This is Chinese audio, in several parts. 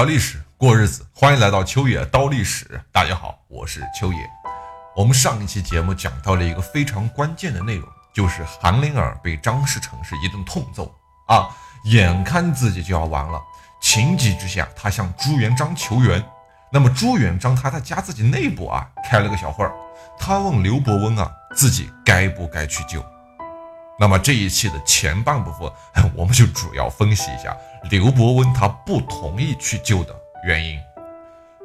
聊历史，过日子，欢迎来到秋野刀历史。大家好，我是秋野。我们上一期节目讲到了一个非常关键的内容，就是韩灵儿被张士诚是一顿痛揍啊，眼看自己就要完了，情急之下，他向朱元璋求援。那么朱元璋他在家自己内部啊开了个小会儿，他问刘伯温啊，自己该不该去救？那么这一期的前半部分，我们就主要分析一下刘伯温他不同意去救的原因。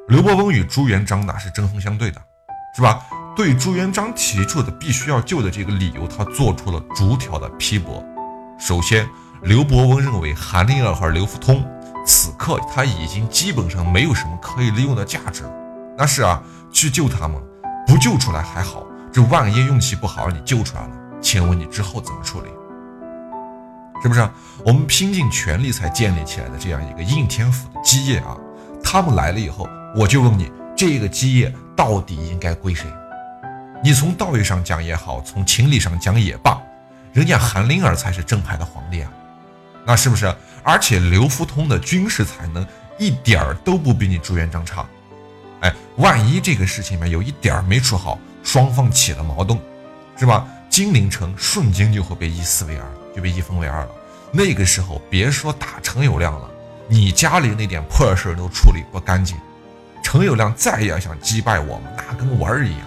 刘伯温与朱元璋那是针锋相对的，是吧？对朱元璋提出的必须要救的这个理由，他做出了逐条的批驳。首先，刘伯温认为韩林儿和刘福通此刻他已经基本上没有什么可以利用的价值。那是啊，去救他们，不救出来还好，这万一运气不好，你救出来了。请问你之后怎么处理？是不是我们拼尽全力才建立起来的这样一个应天府的基业啊？他们来了以后，我就问你，这个基业到底应该归谁？你从道义上讲也好，从情理上讲也罢，人家韩林儿才是正派的皇帝啊，那是不是？而且刘福通的军事才能一点儿都不比你朱元璋差。哎，万一这个事情里面有一点儿没处好，双方起了矛盾，是吧？金陵城瞬间就会被一撕为二，就被一分为二了。那个时候，别说打陈友谅了，你家里那点破事都处理不干净，陈友谅再要想击败我们，那跟玩儿一样，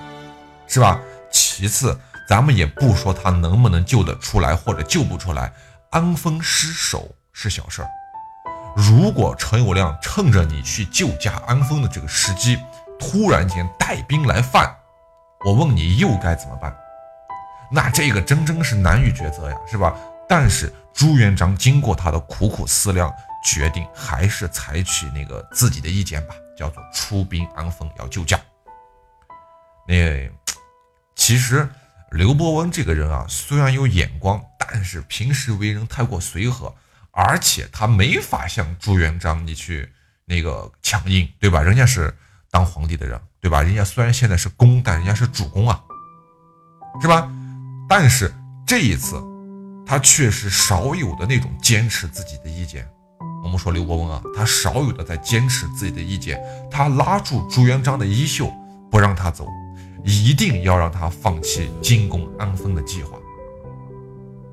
是吧？其次，咱们也不说他能不能救得出来，或者救不出来，安分失守是小事儿。如果陈友谅趁着你去救驾安丰的这个时机，突然间带兵来犯，我问你又该怎么办？那这个真真是难于抉择呀，是吧？但是朱元璋经过他的苦苦思量，决定还是采取那个自己的意见吧，叫做出兵安丰要救驾。那其实刘伯温这个人啊，虽然有眼光，但是平时为人太过随和，而且他没法像朱元璋你去那个强硬，对吧？人家是当皇帝的人，对吧？人家虽然现在是公，但人家是主公啊，是吧？但是这一次，他却是少有的那种坚持自己的意见。我们说刘伯温啊，他少有的在坚持自己的意见，他拉住朱元璋的衣袖，不让他走，一定要让他放弃进攻安丰的计划。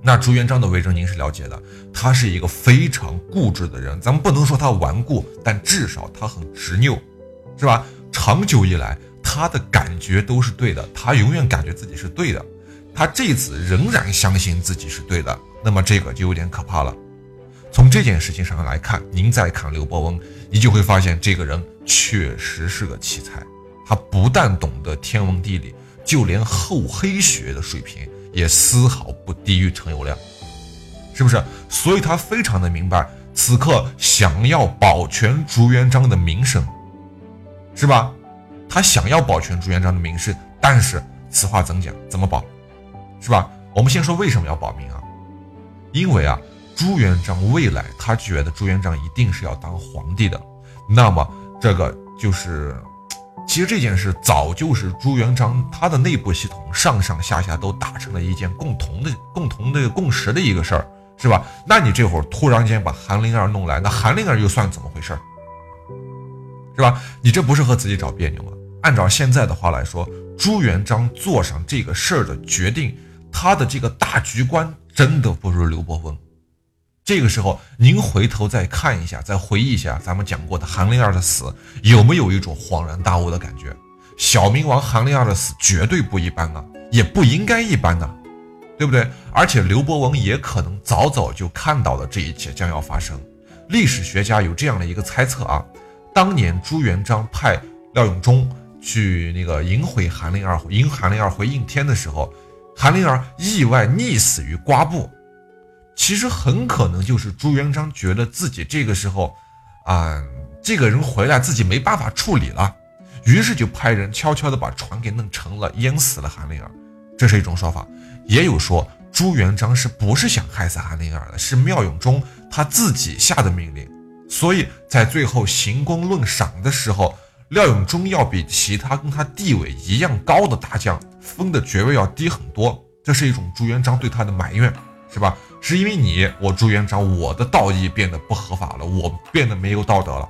那朱元璋的为人您是了解的，他是一个非常固执的人，咱们不能说他顽固，但至少他很执拗，是吧？长久以来，他的感觉都是对的，他永远感觉自己是对的。他这次仍然相信自己是对的，那么这个就有点可怕了。从这件事情上来看，您再看刘伯温，你就会发现这个人确实是个奇才。他不但懂得天文地理，就连厚黑学的水平也丝毫不低于陈友谅，是不是？所以他非常的明白，此刻想要保全朱元璋的名声，是吧？他想要保全朱元璋的名声，但是此话怎讲？怎么保？是吧？我们先说为什么要保命啊？因为啊，朱元璋未来他觉得朱元璋一定是要当皇帝的，那么这个就是，其实这件事早就是朱元璋他的内部系统上上下下都达成了一件共同的、共同的共识的一个事儿，是吧？那你这会儿突然间把韩灵儿弄来，那韩灵儿又算怎么回事儿？是吧？你这不是和自己找别扭吗？按照现在的话来说，朱元璋做上这个事儿的决定。他的这个大局观真的不如刘伯温。这个时候，您回头再看一下，再回忆一下咱们讲过的韩灵儿的死，有没有一种恍然大悟的感觉？小明王韩灵儿的死绝对不一般啊，也不应该一般啊，对不对？而且刘伯温也可能早早就看到了这一切将要发生。历史学家有这样的一个猜测啊，当年朱元璋派廖永忠去那个迎回韩灵儿，迎韩灵儿回应天的时候。韩灵儿意外溺死于瓜布，其实很可能就是朱元璋觉得自己这个时候，啊，这个人回来自己没办法处理了，于是就派人悄悄的把船给弄沉了，淹死了韩灵儿。这是一种说法，也有说朱元璋是不是想害死韩灵儿的，是妙永忠他自己下的命令，所以在最后行功论赏的时候。廖永忠要比其他跟他地位一样高的大将分的爵位要低很多，这是一种朱元璋对他的埋怨，是吧？是因为你我朱元璋我的道义变得不合法了，我变得没有道德了，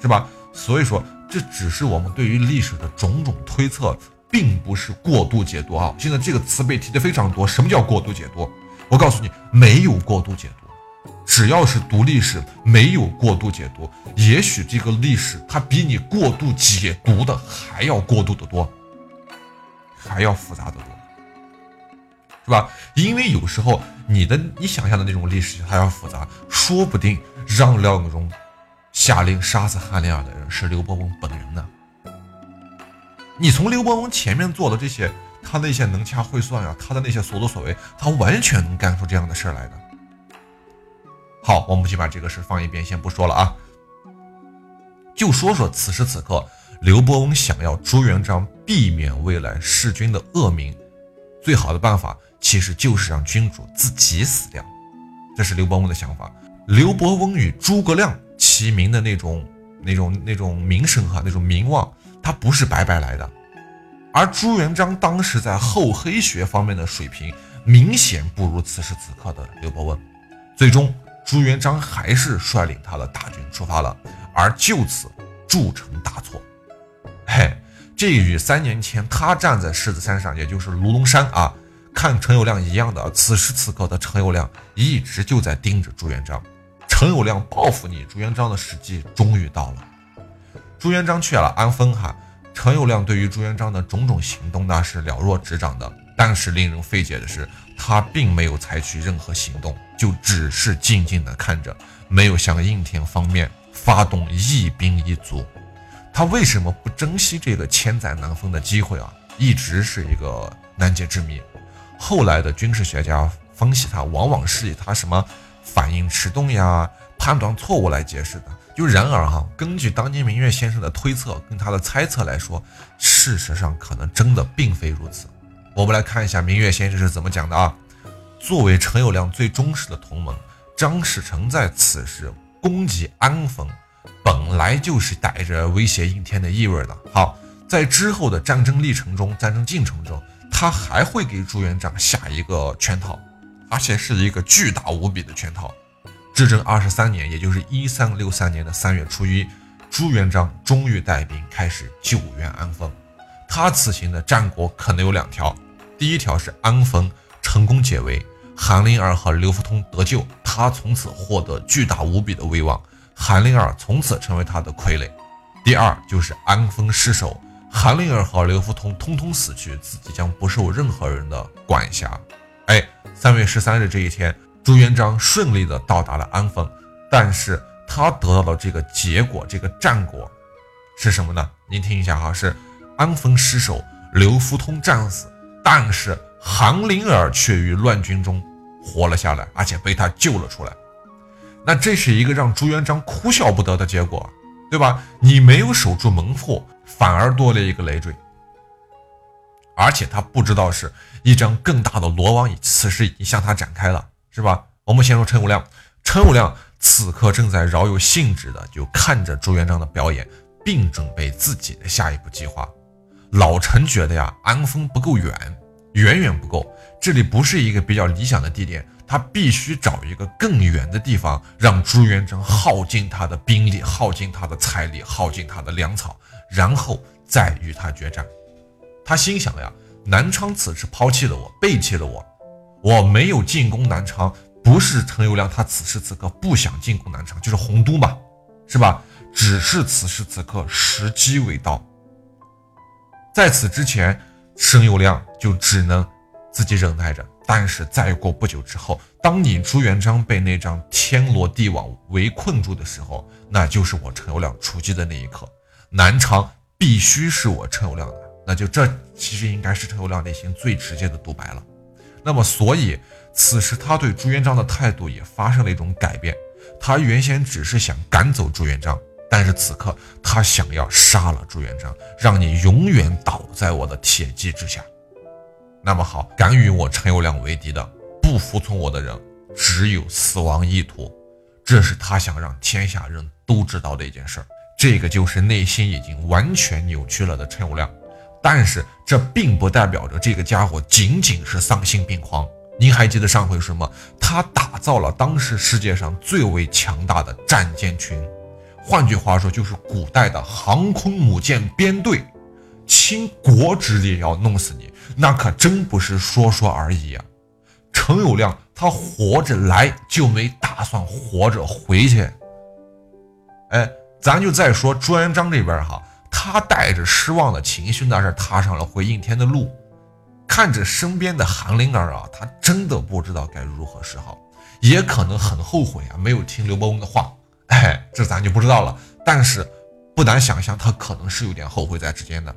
是吧？所以说，这只是我们对于历史的种种推测，并不是过度解读啊。现在这个词被提的非常多，什么叫过度解读？我告诉你，没有过度解读。只要是读历史，没有过度解读，也许这个历史它比你过度解读的还要过度的多，还要复杂的多，是吧？因为有时候你的你想象的那种历史还要复杂，说不定让廖永荣下令杀死韩林儿的人是刘伯温本人呢。你从刘伯温前面做的这些，他那些能掐会算呀，他的那些所作所为，他完全能干出这样的事儿来的。好，我们就把这个事放一边，先不说了啊。就说说此时此刻，刘伯温想要朱元璋避免未来弑君的恶名，最好的办法其实就是让君主自己死掉。这是刘伯温的想法。刘伯温与诸葛亮齐名的那种、那种、那种名声哈，那种名望，他不是白白来的。而朱元璋当时在厚黑学方面的水平，明显不如此时此刻的刘伯温。最终。朱元璋还是率领他的大军出发了，而就此铸成大错。嘿，这与三年前他站在狮子山上，也就是卢龙山啊，看陈友谅一样的。此时此刻的陈友谅一直就在盯着朱元璋。陈友谅报复你朱元璋的时机终于到了。朱元璋去了安丰哈，陈友谅对于朱元璋的种种行动那是了若指掌的。但是令人费解的是，他并没有采取任何行动，就只是静静的看着，没有向应天方面发动一兵一卒。他为什么不珍惜这个千载难逢的机会啊？一直是一个难解之谜。后来的军事学家分析，他往往是以他什么反应迟钝呀、判断错误来解释的。就然而哈，根据当年明月先生的推测跟他的猜测来说，事实上可能真的并非如此。我们来看一下明月先生是怎么讲的啊？作为陈友谅最忠实的同盟，张士诚在此时攻击安丰，本来就是带着威胁应天的意味的。好，在之后的战争历程中、战争进程中，他还会给朱元璋下一个圈套，而且是一个巨大无比的圈套。至正二十三年，也就是一三六三年的三月初一，朱元璋终于带兵开始救援安丰。他此行的战果可能有两条，第一条是安丰成功解围，韩林儿和刘福通得救，他从此获得巨大无比的威望，韩林儿从此成为他的傀儡。第二就是安丰失守，韩林儿和刘福通通通死去，自己将不受任何人的管辖。哎，三月十三日这一天，朱元璋顺利的到达了安丰，但是他得到的这个结果，这个战果是什么呢？您听一下哈，是。安丰失守，刘福通战死，但是韩林儿却于乱军中活了下来，而且被他救了出来。那这是一个让朱元璋哭笑不得的结果，对吧？你没有守住门户，反而多了一个累赘。而且他不知道是一张更大的罗网，此时已经向他展开了，是吧？我们先说陈友谅，陈友谅此刻正在饶有兴致的就看着朱元璋的表演，并准备自己的下一步计划。老陈觉得呀，安丰不够远，远远不够。这里不是一个比较理想的地点，他必须找一个更远的地方，让朱元璋耗尽他的兵力，耗尽他的财力，耗尽他的粮草，然后再与他决战。他心想呀，南昌此时抛弃了我，背弃了我，我没有进攻南昌，不是陈友谅他此时此刻不想进攻南昌，就是洪都嘛，是吧？只是此时此刻时机未到。在此之前，陈友谅就只能自己忍耐着。但是再过不久之后，当你朱元璋被那张天罗地网围困住的时候，那就是我陈友谅出击的那一刻。南昌必须是我陈友谅的，那就这其实应该是陈友谅内心最直接的独白了。那么，所以此时他对朱元璋的态度也发生了一种改变。他原先只是想赶走朱元璋。但是此刻，他想要杀了朱元璋，让你永远倒在我的铁骑之下。那么好，敢与我陈友谅为敌的，不服从我的人，只有死亡一途。这是他想让天下人都知道的一件事儿。这个就是内心已经完全扭曲了的陈友谅。但是这并不代表着这个家伙仅仅是丧心病狂。您还记得上回什么？他打造了当时世界上最为强大的战舰群。换句话说，就是古代的航空母舰编队，倾国之力要弄死你，那可真不是说说而已啊！陈友谅他活着来就没打算活着回去。哎，咱就再说朱元璋这边哈，他带着失望的情绪，那是踏上了回应天的路。看着身边的韩灵儿啊，他真的不知道该如何是好，也可能很后悔啊，没有听刘伯温的话。哎，这咱就不知道了。但是不难想象，他可能是有点后悔在之间的。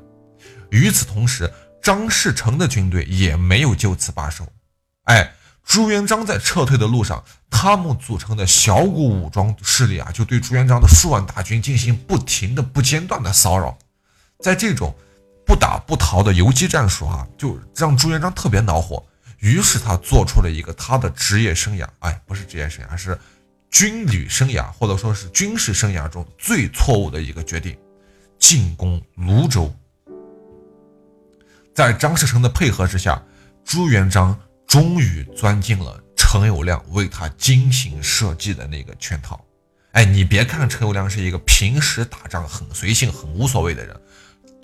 与此同时，张士诚的军队也没有就此罢手。哎，朱元璋在撤退的路上，他们组成的小股武装势力啊，就对朱元璋的数万大军进行不停的、不间断的骚扰。在这种不打不逃的游击战术啊，就让朱元璋特别恼火。于是他做出了一个他的职业生涯，哎，不是职业生涯，是军旅生涯或者说是军事生涯中最错误的一个决定：进攻泸州。在张士诚的配合之下，朱元璋终于钻进了陈友谅为他精心设计的那个圈套。哎，你别看陈友谅是一个平时打仗很随性、很无所谓的人。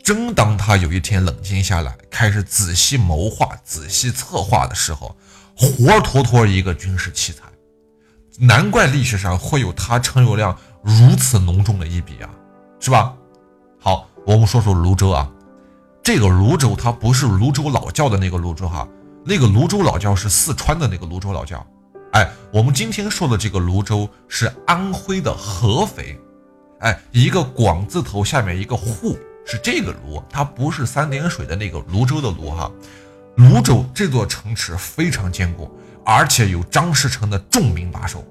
正当他有一天冷静下来，开始仔细谋划、仔细策划的时候，活脱脱一个军事奇才，难怪历史上会有他陈友谅如此浓重的一笔啊，是吧？好，我们说说泸州啊，这个泸州它不是泸州老窖的那个泸州哈，那个泸州老窖是四川的那个泸州老窖，哎，我们今天说的这个泸州是安徽的合肥，哎，一个广字头下面一个沪。是这个泸，它不是三点水的那个泸州的泸哈。泸州这座城池非常坚固，而且有张士诚的重兵把守。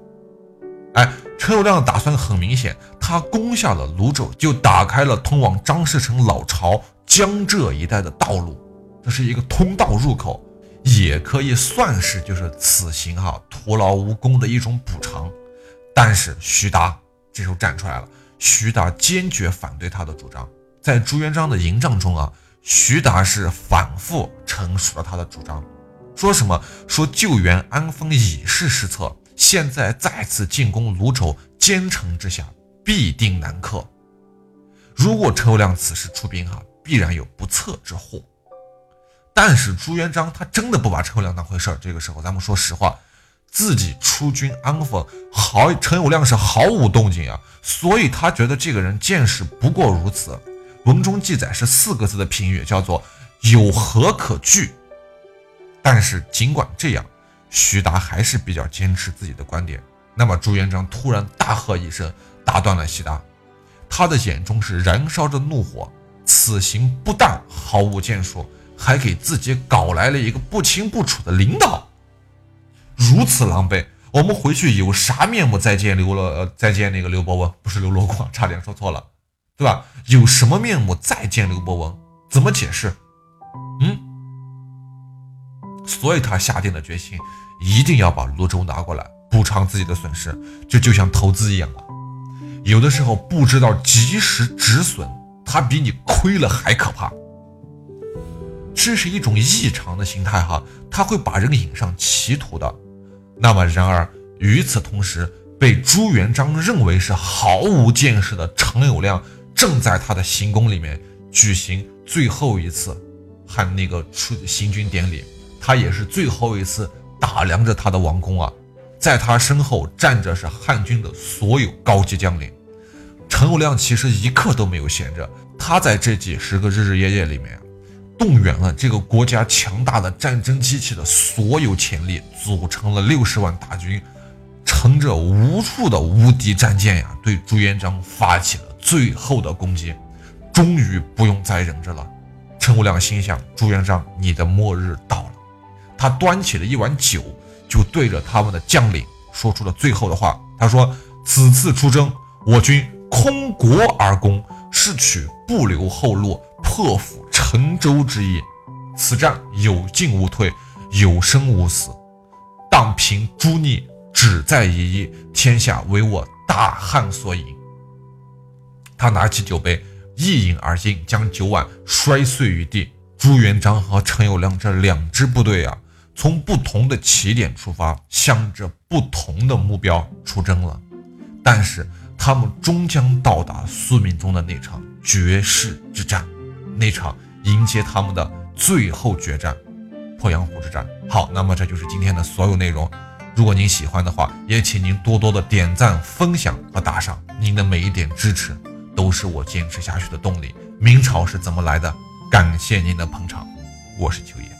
哎，陈友谅的打算很明显，他攻下了泸州，就打开了通往张士诚老巢江浙一带的道路，这是一个通道入口，也可以算是就是此行哈徒劳无功的一种补偿。但是徐达这时候站出来了，徐达坚决反对他的主张。在朱元璋的营帐中啊，徐达是反复陈述了他的主张，说什么说救援安丰已是失策，现在再次进攻泸州，奸臣之下必定难克。如果陈友谅此时出兵哈，必然有不测之祸。但是朱元璋他真的不把陈友谅当回事儿。这个时候，咱们说实话，自己出军安丰，好陈友谅是毫无动静啊，所以他觉得这个人见识不过如此。文中记载是四个字的评语，叫做“有何可惧”。但是尽管这样，徐达还是比较坚持自己的观点。那么朱元璋突然大喝一声，打断了徐达。他的眼中是燃烧着怒火，此行不但毫无建树，还给自己搞来了一个不清不楚的领导。如此狼狈，我们回去有啥面目再见刘罗？再见那个刘伯温？不是刘罗锅，差点说错了。对吧？有什么面目再见刘伯温？怎么解释？嗯，所以他下定了决心，一定要把泸州拿过来，补偿自己的损失。这就像投资一样啊，有的时候不知道及时止损，他比你亏了还可怕。这是一种异常的心态哈，他会把人引上歧途的。那么，然而与此同时，被朱元璋认为是毫无见识的陈友谅。正在他的行宫里面举行最后一次汉那个出行军典礼，他也是最后一次打量着他的王宫啊，在他身后站着是汉军的所有高级将领。陈友谅其实一刻都没有闲着，他在这几十个日日夜夜里面，动员了这个国家强大的战争机器的所有潜力，组成了六十万大军，乘着无数的无敌战舰呀，对朱元璋发起了。最后的攻击，终于不用再忍着了。陈友谅心想：朱元璋，你的末日到了。他端起了一碗酒，就对着他们的将领说出了最后的话。他说：“此次出征，我军空国而攻，是取不留后路，破釜沉舟之意。此战有进无退，有生无死。荡平诸逆，只在一役，天下为我大汉所赢。”他拿起酒杯，一饮而尽，将酒碗摔碎于地。朱元璋和陈友谅这两支部队啊，从不同的起点出发，向着不同的目标出征了。但是他们终将到达宿命中的那场绝世之战，那场迎接他们的最后决战——鄱阳湖之战。好，那么这就是今天的所有内容。如果您喜欢的话，也请您多多的点赞、分享和打赏。您的每一点支持，都是我坚持下去的动力。明朝是怎么来的？感谢您的捧场，我是秋叶。